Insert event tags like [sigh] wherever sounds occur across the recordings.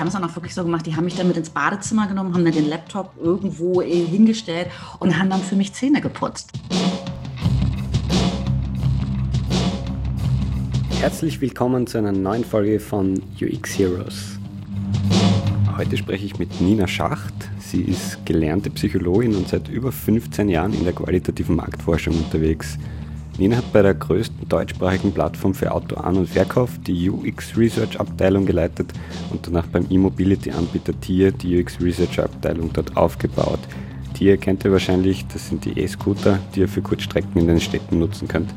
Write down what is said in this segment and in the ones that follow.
haben es dann auch wirklich so gemacht, die haben mich dann mit ins Badezimmer genommen, haben dann den Laptop irgendwo äh, hingestellt und haben dann für mich Zähne geputzt. Herzlich willkommen zu einer neuen Folge von UX Heroes. Heute spreche ich mit Nina Schacht. Sie ist gelernte Psychologin und seit über 15 Jahren in der qualitativen Marktforschung unterwegs. Nina hat bei der größten deutschsprachigen Plattform für Auto-An- und Verkauf die UX Research Abteilung geleitet und danach beim E-Mobility-Anbieter Tier die UX Research Abteilung dort aufgebaut. Tier kennt ihr wahrscheinlich, das sind die E-Scooter, die ihr für Kurzstrecken in den Städten nutzen könnt.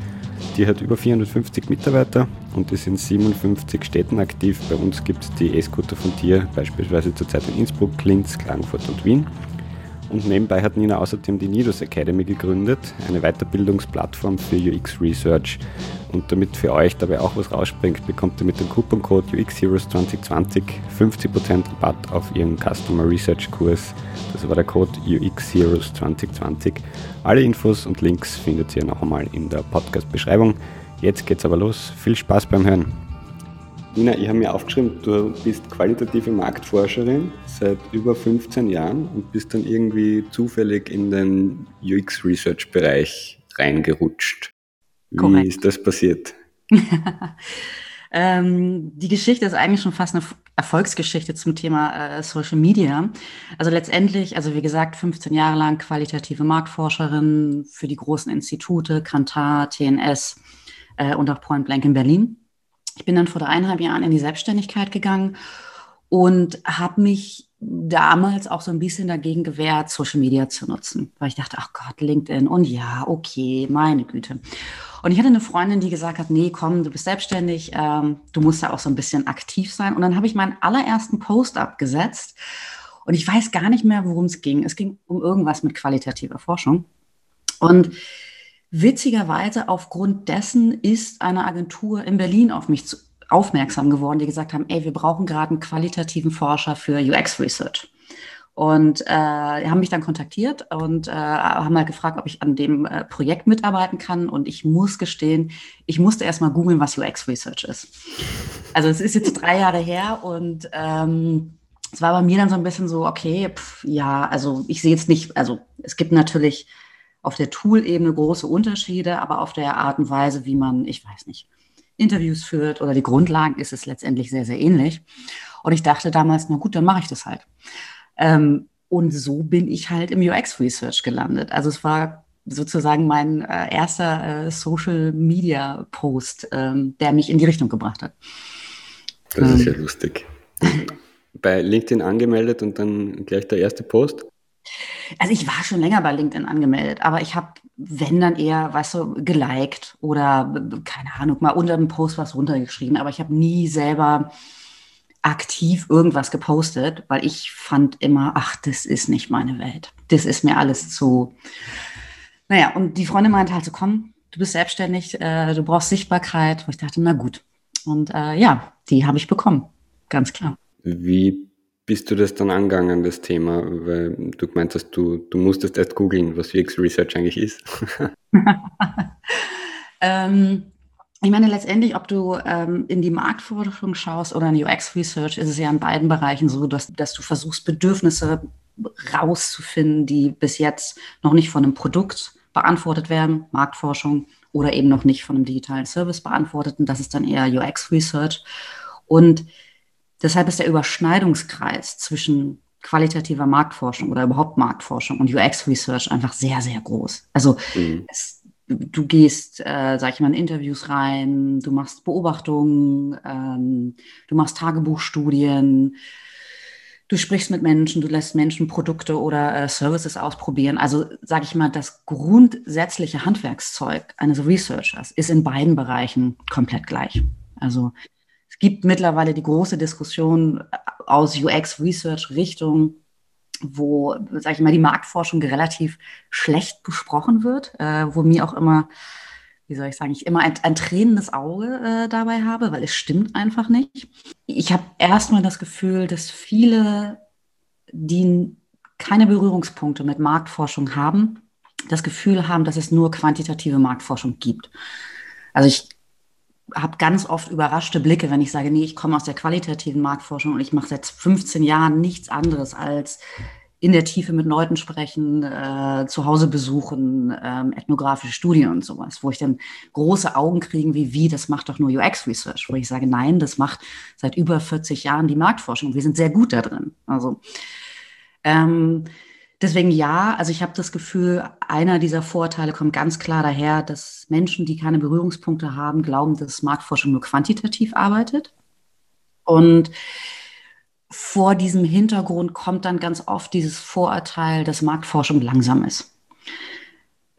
Die hat über 450 Mitarbeiter und ist in 57 Städten aktiv. Bei uns gibt es die E-Scooter von Tier, beispielsweise zurzeit in Innsbruck, Linz, Klagenfurt und Wien. Und nebenbei hat Nina außerdem die Nidus Academy gegründet, eine Weiterbildungsplattform für UX Research. Und damit für euch dabei auch was rausspringt, bekommt ihr mit dem Couponcode UXHeroes2020 50% Rabatt auf ihren Customer Research Kurs. Das war der Code UXHeroes2020. Alle Infos und Links findet ihr noch einmal in der Podcast-Beschreibung. Jetzt geht's aber los. Viel Spaß beim Hören. Nina, ich habe mir aufgeschrieben, du bist qualitative Marktforscherin seit über 15 Jahren und bist dann irgendwie zufällig in den UX-Research-Bereich reingerutscht. Wie Korrekt. ist das passiert? [laughs] ähm, die Geschichte ist eigentlich schon fast eine Erfolgsgeschichte zum Thema äh, Social Media. Also letztendlich, also wie gesagt, 15 Jahre lang qualitative Marktforscherin für die großen Institute, Kantar, TNS äh, und auch Point Blank in Berlin. Ich bin dann vor dreieinhalb Jahren in die Selbstständigkeit gegangen und habe mich damals auch so ein bisschen dagegen gewehrt, Social Media zu nutzen, weil ich dachte, ach Gott, LinkedIn und ja, okay, meine Güte. Und ich hatte eine Freundin, die gesagt hat, nee, komm, du bist selbstständig, ähm, du musst da auch so ein bisschen aktiv sein. Und dann habe ich meinen allerersten Post abgesetzt und ich weiß gar nicht mehr, worum es ging. Es ging um irgendwas mit qualitativer Forschung. Und Witzigerweise aufgrund dessen ist eine Agentur in Berlin auf mich zu, aufmerksam geworden, die gesagt haben, ey, wir brauchen gerade einen qualitativen Forscher für UX Research. Und äh, haben mich dann kontaktiert und äh, haben mal gefragt, ob ich an dem äh, Projekt mitarbeiten kann. Und ich muss gestehen, ich musste erst mal googeln, was UX Research ist. Also es ist jetzt [laughs] drei Jahre her und ähm, es war bei mir dann so ein bisschen so, okay, pff, ja, also ich sehe jetzt nicht, also es gibt natürlich auf der Tool-Ebene große Unterschiede, aber auf der Art und Weise, wie man, ich weiß nicht, Interviews führt oder die Grundlagen ist es letztendlich sehr, sehr ähnlich. Und ich dachte damals, na gut, dann mache ich das halt. Ähm, und so bin ich halt im UX-Research gelandet. Also es war sozusagen mein äh, erster äh, Social-Media-Post, ähm, der mich in die Richtung gebracht hat. Das ist ja ähm. lustig. Bei LinkedIn angemeldet und dann gleich der erste Post? Also ich war schon länger bei LinkedIn angemeldet, aber ich habe, wenn dann eher, weißt du, geliked oder keine Ahnung, mal unter dem Post was runtergeschrieben, aber ich habe nie selber aktiv irgendwas gepostet, weil ich fand immer, ach, das ist nicht meine Welt. Das ist mir alles zu. Naja, und die Freundin meinte halt so, komm, du bist selbstständig, äh, du brauchst Sichtbarkeit. Wo ich dachte, na gut. Und äh, ja, die habe ich bekommen, ganz klar. Wie bist du das dann angegangen, das Thema? Weil du gemeint hast, du, du musstest erst googeln, was UX Research eigentlich ist. [laughs] ähm, ich meine, letztendlich, ob du ähm, in die Marktforschung schaust oder in UX Research, ist es ja in beiden Bereichen so, dass, dass du versuchst, Bedürfnisse rauszufinden, die bis jetzt noch nicht von einem Produkt beantwortet werden, Marktforschung, oder eben noch nicht von einem digitalen Service beantwortet. Und das ist dann eher UX Research. Und Deshalb ist der Überschneidungskreis zwischen qualitativer Marktforschung oder überhaupt Marktforschung und UX-Research einfach sehr, sehr groß. Also mhm. es, du gehst, äh, sag ich mal, in Interviews rein, du machst Beobachtungen, ähm, du machst Tagebuchstudien, du sprichst mit Menschen, du lässt Menschen Produkte oder äh, Services ausprobieren. Also sage ich mal, das grundsätzliche Handwerkszeug eines Researchers ist in beiden Bereichen komplett gleich. Also gibt mittlerweile die große Diskussion aus UX-Research-Richtung, wo, sage ich mal, die Marktforschung relativ schlecht besprochen wird, äh, wo mir auch immer, wie soll ich sagen, ich immer ein, ein tränendes Auge äh, dabei habe, weil es stimmt einfach nicht. Ich habe erstmal das Gefühl, dass viele, die keine Berührungspunkte mit Marktforschung haben, das Gefühl haben, dass es nur quantitative Marktforschung gibt. Also ich habe ganz oft überraschte Blicke, wenn ich sage, nee, ich komme aus der qualitativen Marktforschung und ich mache seit 15 Jahren nichts anderes als in der Tiefe mit Leuten sprechen, äh, zu Hause besuchen, ähm, ethnografische Studien und sowas, wo ich dann große Augen kriegen, wie, wie, das macht doch nur UX-Research, wo ich sage, nein, das macht seit über 40 Jahren die Marktforschung. Wir sind sehr gut da drin. Also ähm, deswegen ja, also ich habe das Gefühl, einer dieser Vorteile kommt ganz klar daher, dass Menschen, die keine Berührungspunkte haben, glauben, dass Marktforschung nur quantitativ arbeitet. Und vor diesem Hintergrund kommt dann ganz oft dieses Vorurteil, dass Marktforschung langsam ist.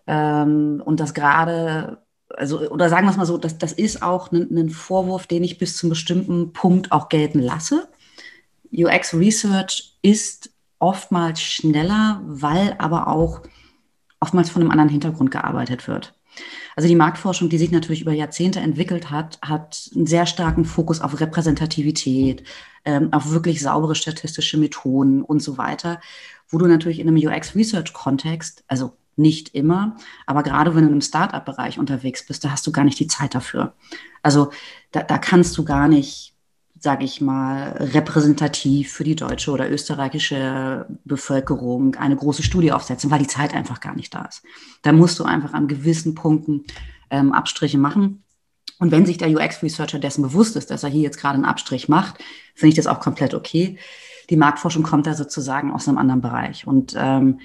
Ähm, und das gerade, also, oder sagen wir es mal so, das, das ist auch ein, ein Vorwurf, den ich bis zum bestimmten Punkt auch gelten lasse. UX Research ist oftmals schneller, weil aber auch oftmals von einem anderen Hintergrund gearbeitet wird. Also die Marktforschung, die sich natürlich über Jahrzehnte entwickelt hat, hat einen sehr starken Fokus auf Repräsentativität, ähm, auf wirklich saubere statistische Methoden und so weiter, wo du natürlich in einem UX-Research-Kontext, also nicht immer, aber gerade wenn du im Startup-Bereich unterwegs bist, da hast du gar nicht die Zeit dafür. Also da, da kannst du gar nicht sage ich mal, repräsentativ für die deutsche oder österreichische Bevölkerung eine große Studie aufsetzen, weil die Zeit einfach gar nicht da ist. Da musst du einfach an gewissen Punkten ähm, Abstriche machen. Und wenn sich der UX-Researcher dessen bewusst ist, dass er hier jetzt gerade einen Abstrich macht, finde ich das auch komplett okay. Die Marktforschung kommt da sozusagen aus einem anderen Bereich. Und ähm,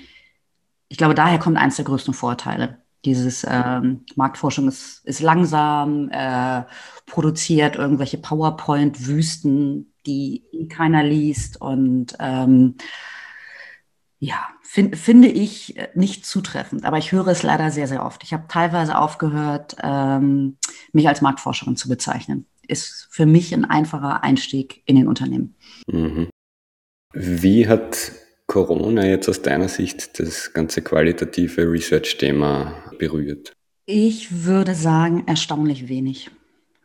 ich glaube, daher kommt eines der größten Vorteile. Dieses ähm, Marktforschung ist, ist langsam, äh, produziert irgendwelche PowerPoint-Wüsten, die keiner liest und ähm, ja, find, finde ich nicht zutreffend. Aber ich höre es leider sehr, sehr oft. Ich habe teilweise aufgehört, ähm, mich als Marktforscherin zu bezeichnen. Ist für mich ein einfacher Einstieg in den Unternehmen. Mhm. Wie hat Corona jetzt aus deiner Sicht das ganze qualitative Research-Thema berührt? Ich würde sagen, erstaunlich wenig.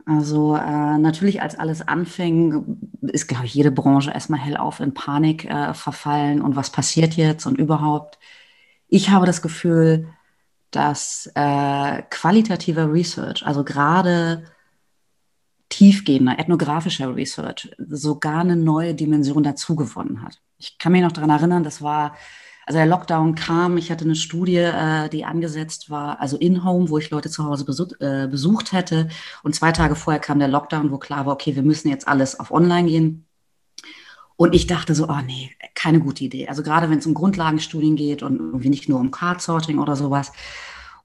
Also äh, natürlich, als alles anfing, ist, glaube ich, jede Branche erstmal hellauf in Panik äh, verfallen und was passiert jetzt und überhaupt. Ich habe das Gefühl, dass äh, qualitativer Research, also gerade tiefgehender ethnografischer Research, sogar eine neue Dimension dazugewonnen hat. Ich kann mich noch daran erinnern, das war also der Lockdown kam, ich hatte eine Studie, äh, die angesetzt war, also in-home, wo ich Leute zu Hause besuch, äh, besucht hätte. Und zwei Tage vorher kam der Lockdown, wo klar war, okay, wir müssen jetzt alles auf online gehen. Und ich dachte so, oh nee, keine gute Idee. Also gerade wenn es um Grundlagenstudien geht und irgendwie nicht nur um Card-Sorting oder sowas.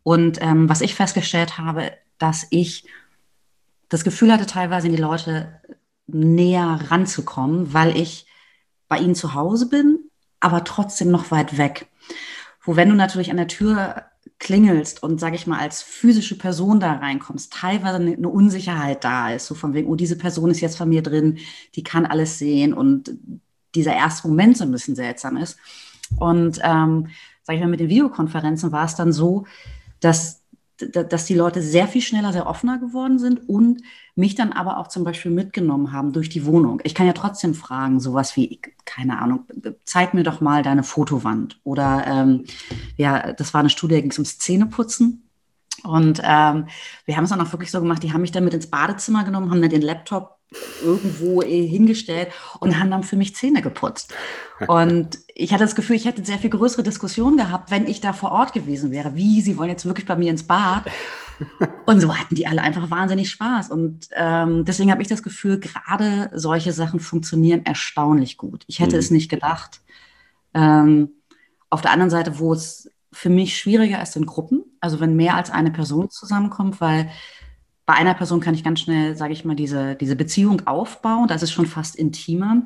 Und ähm, was ich festgestellt habe, dass ich das Gefühl hatte, teilweise in die Leute näher ranzukommen, weil ich bei ihnen zu Hause bin aber trotzdem noch weit weg. Wo wenn du natürlich an der Tür klingelst und, sage ich mal, als physische Person da reinkommst, teilweise eine Unsicherheit da ist, so von wegen, oh, diese Person ist jetzt von mir drin, die kann alles sehen und dieser erste Moment so ein bisschen seltsam ist. Und, ähm, sage ich mal, mit den Videokonferenzen war es dann so, dass dass die Leute sehr viel schneller, sehr offener geworden sind und mich dann aber auch zum Beispiel mitgenommen haben durch die Wohnung. Ich kann ja trotzdem fragen, sowas wie, keine Ahnung, zeig mir doch mal deine Fotowand. Oder ähm, ja, das war eine Studie, da ging es ums Zähneputzen. Und ähm, wir haben es dann auch wirklich so gemacht, die haben mich dann mit ins Badezimmer genommen, haben dann den Laptop irgendwo eh hingestellt und haben dann für mich Zähne geputzt. Und ich hatte das Gefühl, ich hätte sehr viel größere Diskussionen gehabt, wenn ich da vor Ort gewesen wäre. Wie, sie wollen jetzt wirklich bei mir ins Bad? Und so hatten die alle einfach wahnsinnig Spaß. Und ähm, deswegen habe ich das Gefühl, gerade solche Sachen funktionieren erstaunlich gut. Ich hätte mhm. es nicht gedacht. Ähm, auf der anderen Seite, wo es für mich schwieriger ist in Gruppen, also wenn mehr als eine Person zusammenkommt, weil bei einer Person kann ich ganz schnell, sage ich mal, diese, diese Beziehung aufbauen. Das ist schon fast intimer.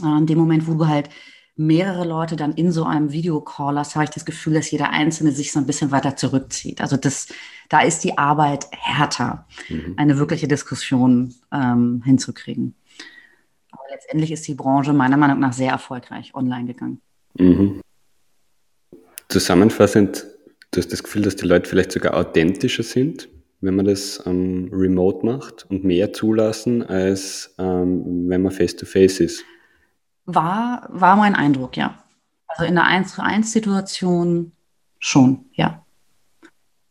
Äh, in dem Moment, wo du halt mehrere Leute dann in so einem Videocall hast, habe ich das Gefühl, dass jeder Einzelne sich so ein bisschen weiter zurückzieht. Also das, da ist die Arbeit härter, mhm. eine wirkliche Diskussion ähm, hinzukriegen. Aber letztendlich ist die Branche meiner Meinung nach sehr erfolgreich online gegangen. Mhm. Zusammenfassend, du hast das Gefühl, dass die Leute vielleicht sogar authentischer sind wenn man das ähm, remote macht und mehr zulassen, als ähm, wenn man face-to-face -face ist. War, war mein Eindruck, ja. Also in der 1 zu 1 Situation schon, ja.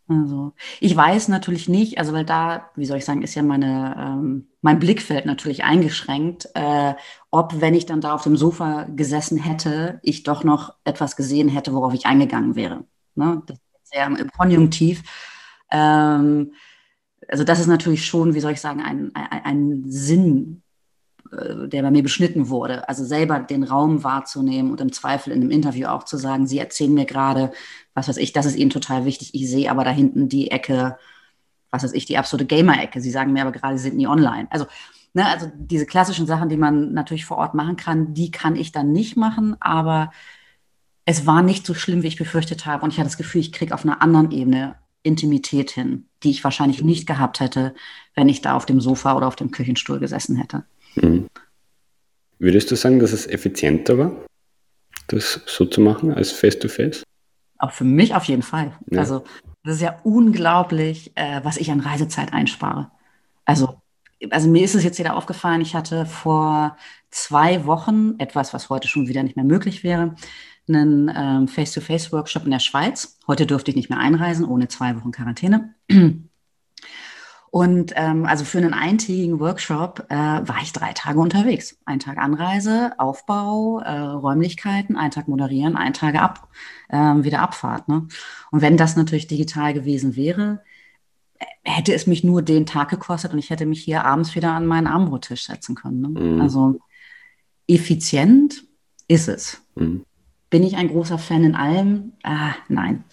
Also ich weiß natürlich nicht, also weil da, wie soll ich sagen, ist ja meine, ähm, mein Blickfeld natürlich eingeschränkt, äh, ob, wenn ich dann da auf dem Sofa gesessen hätte, ich doch noch etwas gesehen hätte, worauf ich eingegangen wäre. Ne? Das ist sehr im Konjunktiv. Ähm, also das ist natürlich schon, wie soll ich sagen, ein, ein, ein Sinn, äh, der bei mir beschnitten wurde. Also selber den Raum wahrzunehmen und im Zweifel in einem Interview auch zu sagen, Sie erzählen mir gerade, was weiß ich, das ist Ihnen total wichtig. Ich sehe aber da hinten die Ecke, was weiß ich, die absolute Gamer-Ecke. Sie sagen mir aber gerade, Sie sind nie online. Also, ne, also diese klassischen Sachen, die man natürlich vor Ort machen kann, die kann ich dann nicht machen, aber es war nicht so schlimm, wie ich befürchtet habe. Und ich hatte das Gefühl, ich kriege auf einer anderen Ebene Intimität hin, die ich wahrscheinlich nicht gehabt hätte, wenn ich da auf dem Sofa oder auf dem Küchenstuhl gesessen hätte. Mhm. Würdest du sagen, dass es effizienter war, das so zu machen als Face-to-Face? Auch für mich auf jeden Fall. Ja. Also das ist ja unglaublich, äh, was ich an Reisezeit einspare. Also, also mir ist es jetzt wieder aufgefallen, ich hatte vor zwei Wochen etwas, was heute schon wieder nicht mehr möglich wäre, einen ähm, Face-to-Face-Workshop in der Schweiz. Heute durfte ich nicht mehr einreisen, ohne zwei Wochen Quarantäne. Und ähm, also für einen eintägigen Workshop äh, war ich drei Tage unterwegs. Ein Tag Anreise, Aufbau, äh, Räumlichkeiten, ein Tag moderieren, ein Tag ab, äh, wieder Abfahrt. Ne? Und wenn das natürlich digital gewesen wäre, äh, hätte es mich nur den Tag gekostet und ich hätte mich hier abends wieder an meinen Armbrottisch setzen können. Ne? Mhm. Also effizient ist es. Mhm. Bin ich ein großer Fan in allem? Ah, nein.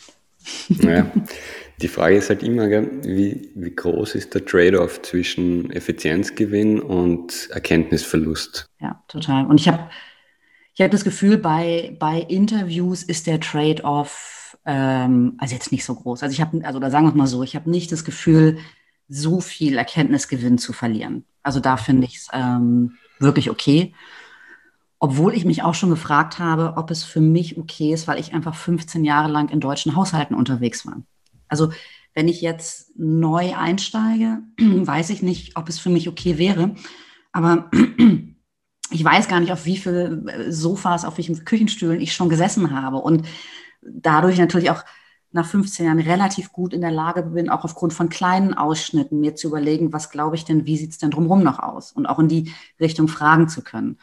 Naja, [laughs] die Frage ist halt immer, wie, wie groß ist der Trade-off zwischen Effizienzgewinn und Erkenntnisverlust? Ja, total. Und ich habe ich hab das Gefühl, bei, bei Interviews ist der Trade-off ähm, also jetzt nicht so groß. Also ich habe, also da sagen wir mal so, ich habe nicht das Gefühl, so viel Erkenntnisgewinn zu verlieren. Also da finde ich es ähm, wirklich okay. Obwohl ich mich auch schon gefragt habe, ob es für mich okay ist, weil ich einfach 15 Jahre lang in deutschen Haushalten unterwegs war. Also wenn ich jetzt neu einsteige, [clears throat] weiß ich nicht, ob es für mich okay wäre. Aber [clears throat] ich weiß gar nicht, auf wie viele äh, Sofas, auf welchen Küchenstühlen ich schon gesessen habe. Und dadurch natürlich auch nach 15 Jahren relativ gut in der Lage bin, auch aufgrund von kleinen Ausschnitten mir zu überlegen, was glaube ich denn, wie sieht es denn drumherum noch aus? Und auch in die Richtung fragen zu können.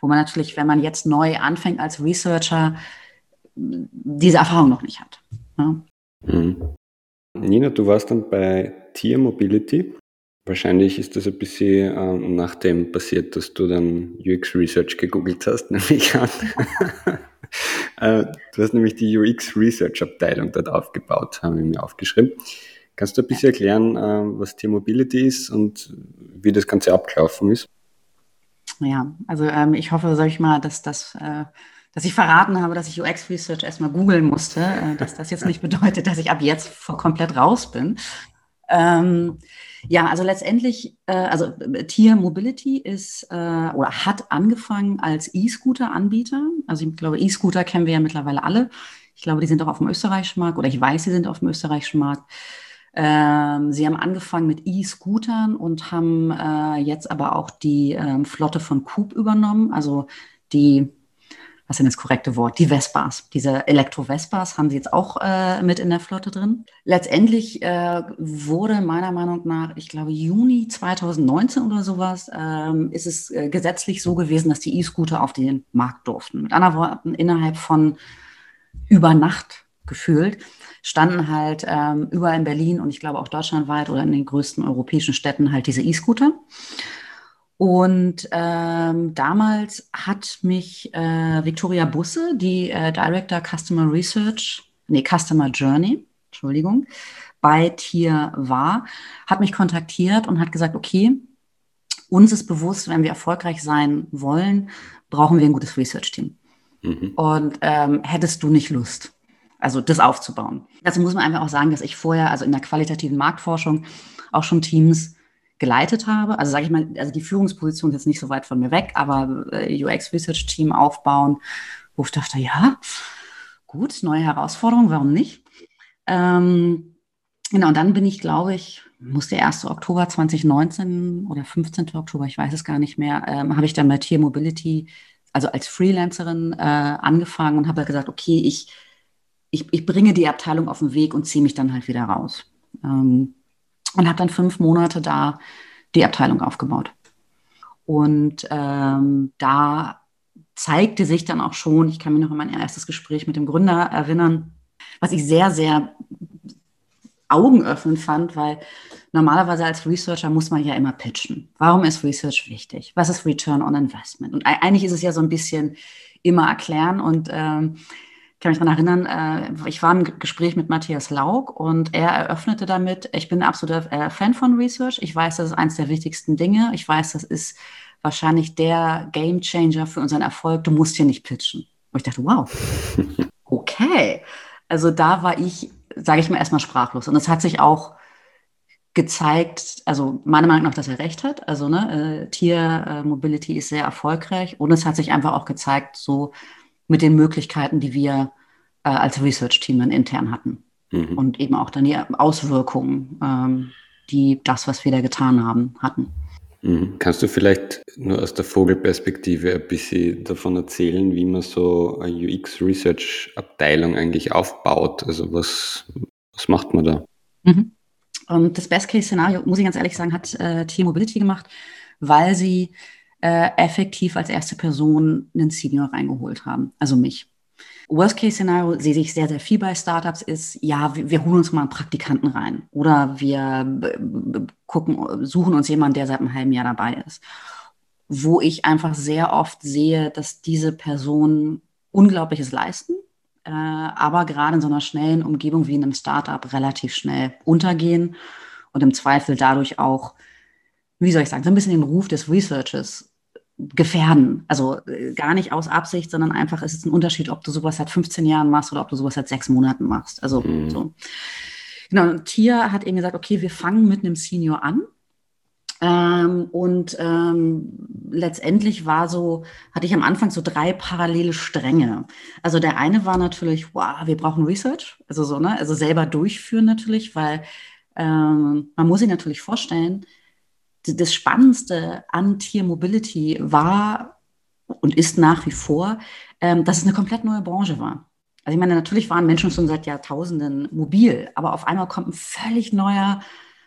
Wo man natürlich, wenn man jetzt neu anfängt als Researcher, diese Erfahrung noch nicht hat. Ja? Ne? Mhm. Nina, du warst dann bei Tier Mobility. Wahrscheinlich ist das ein bisschen äh, nach dem passiert, dass du dann UX Research gegoogelt hast, [laughs] nehme ich an. [laughs] äh, du hast nämlich die UX Research Abteilung dort aufgebaut, haben wir mir aufgeschrieben. Kannst du ein bisschen erklären, äh, was Tier Mobility ist und wie das Ganze abgelaufen ist? Ja, also ähm, ich hoffe, sag ich mal, dass das äh, dass ich verraten habe, dass ich UX Research erstmal googeln musste, äh, dass das jetzt nicht bedeutet, dass ich ab jetzt komplett raus bin. Ähm, ja, also letztendlich, äh, also Tier Mobility ist äh, oder hat angefangen als E-Scooter-Anbieter. Also ich glaube, E-Scooter kennen wir ja mittlerweile alle. Ich glaube, die sind auch auf dem österreichischen Markt oder ich weiß, sie sind auf dem österreichischen Markt. Ähm, sie haben angefangen mit E-Scootern und haben äh, jetzt aber auch die ähm, Flotte von Coop übernommen, also die was ist denn das korrekte Wort? Die Vespas. Diese Elektro-Vespas haben sie jetzt auch äh, mit in der Flotte drin. Letztendlich äh, wurde meiner Meinung nach, ich glaube, Juni 2019 oder sowas, ähm, ist es äh, gesetzlich so gewesen, dass die E-Scooter auf den Markt durften. Mit anderen Worten, innerhalb von über Nacht gefühlt standen halt ähm, überall in Berlin und ich glaube auch deutschlandweit oder in den größten europäischen Städten halt diese E-Scooter. Und ähm, damals hat mich äh, Victoria Busse, die äh, Director Customer Research, nee, Customer Journey, Entschuldigung, bei Tier war, hat mich kontaktiert und hat gesagt, okay, uns ist bewusst, wenn wir erfolgreich sein wollen, brauchen wir ein gutes Research-Team. Mhm. Und ähm, hättest du nicht Lust, also das aufzubauen? Dazu muss man einfach auch sagen, dass ich vorher, also in der qualitativen Marktforschung, auch schon Teams geleitet habe. Also sage ich mal, also die Führungsposition ist jetzt nicht so weit von mir weg, aber äh, UX Research Team aufbauen, wo ich dachte, ja, gut, neue Herausforderung, warum nicht? Ähm, genau, und dann bin ich, glaube ich, muss der 1. Oktober 2019 oder 15. Oktober, ich weiß es gar nicht mehr, ähm, habe ich dann bei Tier Mobility, also als Freelancerin äh, angefangen und habe gesagt, okay, ich ich, ich bringe die Abteilung auf den Weg und ziehe mich dann halt wieder raus. Ähm, und habe dann fünf Monate da die Abteilung aufgebaut. Und ähm, da zeigte sich dann auch schon, ich kann mich noch an mein erstes Gespräch mit dem Gründer erinnern, was ich sehr, sehr augenöffnend fand, weil normalerweise als Researcher muss man ja immer pitchen. Warum ist Research wichtig? Was ist Return on Investment? Und eigentlich ist es ja so ein bisschen immer erklären und ähm, kann mich daran erinnern, äh, ich war im Gespräch mit Matthias Laug und er eröffnete damit, ich bin ein absoluter äh, Fan von Research. Ich weiß, das ist eines der wichtigsten Dinge. Ich weiß, das ist wahrscheinlich der Game Changer für unseren Erfolg. Du musst hier nicht pitchen. Und ich dachte, wow, [laughs] okay. Also da war ich, sage ich mal, erstmal sprachlos. Und es hat sich auch gezeigt, also meiner Meinung nach, dass er recht hat. Also ne, äh, Tier äh, Mobility ist sehr erfolgreich und es hat sich einfach auch gezeigt, so mit den Möglichkeiten, die wir äh, als Research-Team dann intern hatten. Mhm. Und eben auch dann die Auswirkungen, ähm, die das, was wir da getan haben, hatten. Mhm. Kannst du vielleicht nur aus der Vogelperspektive ein bisschen davon erzählen, wie man so eine UX-Research-Abteilung eigentlich aufbaut? Also was, was macht man da? Mhm. Und das Best-Case-Szenario, muss ich ganz ehrlich sagen, hat äh, T-Mobility gemacht, weil sie äh, effektiv als erste Person einen Senior reingeholt haben, also mich. Worst-Case-Szenario sehe ich sehr, sehr viel bei Startups ist, ja, wir, wir holen uns mal einen Praktikanten rein oder wir gucken, suchen uns jemanden, der seit einem halben Jahr dabei ist. Wo ich einfach sehr oft sehe, dass diese Personen Unglaubliches leisten, äh, aber gerade in so einer schnellen Umgebung wie in einem Startup relativ schnell untergehen und im Zweifel dadurch auch, wie soll ich sagen, so ein bisschen den Ruf des Researches gefährden. Also äh, gar nicht aus Absicht, sondern einfach ist es ein Unterschied, ob du sowas seit 15 Jahren machst oder ob du sowas seit sechs Monaten machst. Also mhm. so. Genau, und Tia hat eben gesagt, okay, wir fangen mit einem Senior an ähm, und ähm, letztendlich war so, hatte ich am Anfang so drei parallele Stränge. Also der eine war natürlich, wow, wir brauchen Research, also so, ne, also selber durchführen natürlich, weil ähm, man muss sich natürlich vorstellen, das Spannendste an Tier Mobility war und ist nach wie vor, ähm, dass es eine komplett neue Branche war. Also ich meine, natürlich waren Menschen schon seit Jahrtausenden mobil, aber auf einmal kommt ein völlig neuer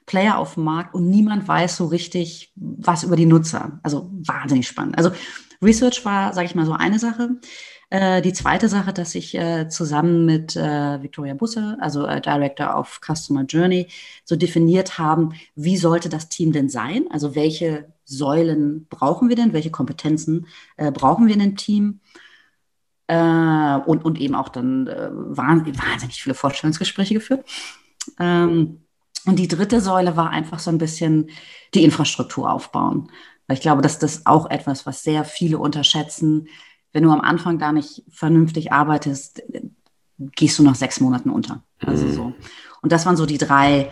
Player auf dem Markt und niemand weiß so richtig was über die Nutzer. Also wahnsinnig spannend. Also Research war, sage ich mal, so eine Sache. Äh, die zweite Sache, dass ich äh, zusammen mit äh, Victoria Busse, also äh, Director of Customer Journey, so definiert haben, wie sollte das Team denn sein? Also welche Säulen brauchen wir denn? Welche Kompetenzen äh, brauchen wir in dem Team? Und, und eben auch dann wahnsinnig viele Vorstellungsgespräche geführt. Ähm, und die dritte Säule war einfach so ein bisschen die Infrastruktur aufbauen. Weil ich glaube, dass das auch etwas, was sehr viele unterschätzen. Wenn du am Anfang da nicht vernünftig arbeitest, gehst du nach sechs Monaten unter. Also mhm. so. Und das waren so die drei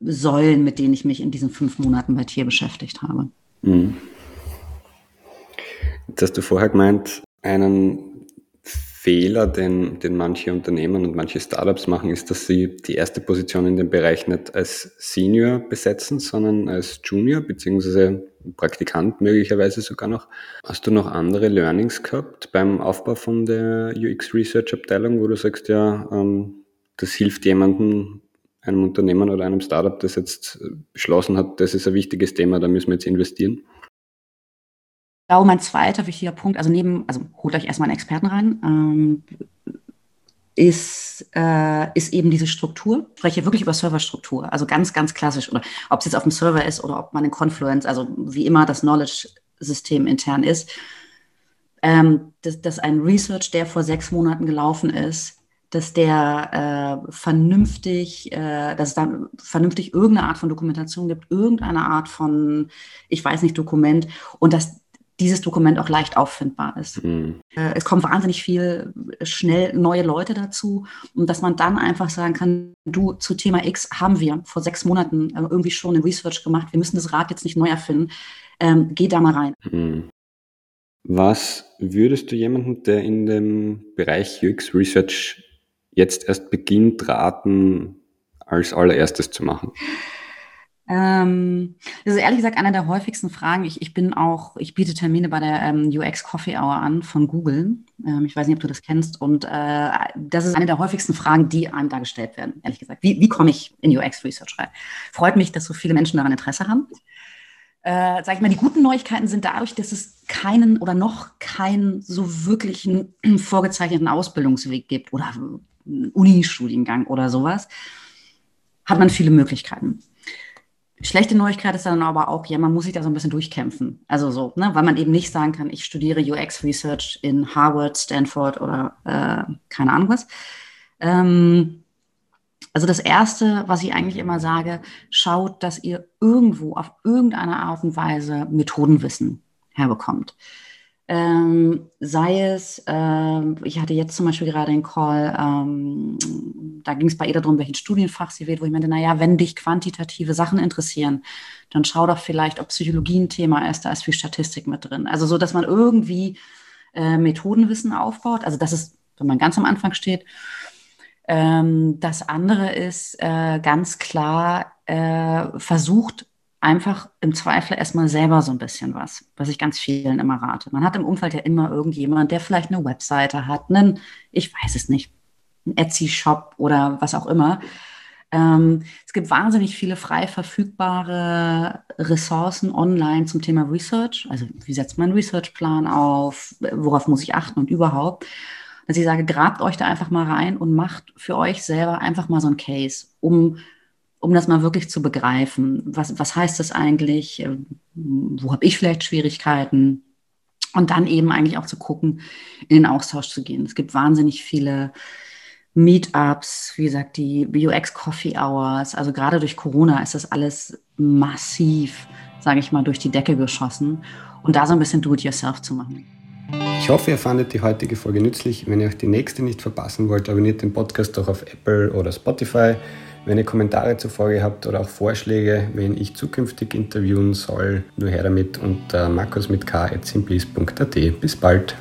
Säulen, mit denen ich mich in diesen fünf Monaten bei Tier beschäftigt habe. Mhm. Jetzt hast du vorher gemeint, einen Fehler, den, den manche Unternehmen und manche Startups machen, ist, dass sie die erste Position in dem Bereich nicht als Senior besetzen, sondern als Junior bzw. Praktikant möglicherweise sogar noch. Hast du noch andere Learnings gehabt beim Aufbau von der UX Research Abteilung, wo du sagst, ja, ähm, das hilft jemandem, einem Unternehmen oder einem Startup, das jetzt beschlossen hat, das ist ein wichtiges Thema, da müssen wir jetzt investieren? Ich glaube, mein zweiter wichtiger Punkt, also neben, also holt euch erstmal einen Experten rein, ähm, ist, äh, ist eben diese Struktur. Ich spreche wirklich über Serverstruktur, also ganz, ganz klassisch. Oder ob es jetzt auf dem Server ist oder ob man in Confluence, also wie immer das Knowledge-System intern ist. Ähm, dass, dass ein Research, der vor sechs Monaten gelaufen ist, dass der äh, vernünftig, äh, dass es da vernünftig irgendeine Art von Dokumentation gibt, irgendeine Art von, ich weiß nicht, Dokument und dass dieses Dokument auch leicht auffindbar ist. Mhm. Es kommt wahnsinnig viel schnell neue Leute dazu und dass man dann einfach sagen kann, du zu Thema X haben wir vor sechs Monaten äh, irgendwie schon eine Research gemacht, wir müssen das Rad jetzt nicht neu erfinden, ähm, geh da mal rein. Mhm. Was würdest du jemandem, der in dem Bereich UX Research jetzt erst beginnt, raten, als allererstes zu machen? Ähm, das ist ehrlich gesagt einer der häufigsten Fragen. Ich, ich bin auch, ich biete Termine bei der ähm, UX Coffee Hour an von Google. Ähm, ich weiß nicht, ob du das kennst. Und äh, das ist eine der häufigsten Fragen, die einem da gestellt werden, ehrlich gesagt. Wie, wie komme ich in UX Research rein? Freut mich, dass so viele Menschen daran Interesse haben. Äh, sag ich mal, die guten Neuigkeiten sind dadurch, dass es keinen oder noch keinen so wirklichen [clears throat] vorgezeichneten Ausbildungsweg gibt oder Unistudiengang oder sowas, hat man viele Möglichkeiten. Schlechte Neuigkeit ist dann aber auch, ja, man muss sich da so ein bisschen durchkämpfen. Also so, ne, weil man eben nicht sagen kann, ich studiere UX Research in Harvard, Stanford oder äh, keine Ahnung was. Ähm, also das Erste, was ich eigentlich immer sage, schaut, dass ihr irgendwo auf irgendeine Art und Weise Methodenwissen herbekommt. Ähm, sei es, äh, ich hatte jetzt zum Beispiel gerade einen Call, ähm, da ging es bei ihr darum, welchen Studienfach sie wählt, wo ich meinte, naja, wenn dich quantitative Sachen interessieren, dann schau doch vielleicht, ob Psychologie ein Thema ist, da ist viel Statistik mit drin. Also so, dass man irgendwie äh, Methodenwissen aufbaut. Also das ist, wenn man ganz am Anfang steht. Ähm, das andere ist äh, ganz klar, äh, versucht einfach im Zweifel erstmal selber so ein bisschen was, was ich ganz vielen immer rate. Man hat im Umfeld ja immer irgendjemand, der vielleicht eine Webseite hat, einen, ich weiß es nicht, einen Etsy-Shop oder was auch immer. Ähm, es gibt wahnsinnig viele frei verfügbare Ressourcen online zum Thema Research. Also wie setzt man einen Researchplan auf, worauf muss ich achten und überhaupt. Dass ich sage, grabt euch da einfach mal rein und macht für euch selber einfach mal so ein Case, um um das mal wirklich zu begreifen. Was, was heißt das eigentlich? Ähm, wo habe ich vielleicht Schwierigkeiten? Und dann eben eigentlich auch zu gucken, in den Austausch zu gehen. Es gibt wahnsinnig viele Meetups, wie gesagt, die UX Coffee Hours. Also gerade durch Corona ist das alles massiv, sage ich mal, durch die Decke geschossen. Und da so ein bisschen Do-it-yourself zu machen. Ich hoffe, ihr fandet die heutige Folge nützlich. Wenn ihr euch die nächste nicht verpassen wollt, abonniert den Podcast doch auf Apple oder Spotify. Wenn ihr Kommentare zur Folge habt oder auch Vorschläge, wen ich zukünftig interviewen soll, nur her damit unter markus mit k.simplis.at. Bis bald!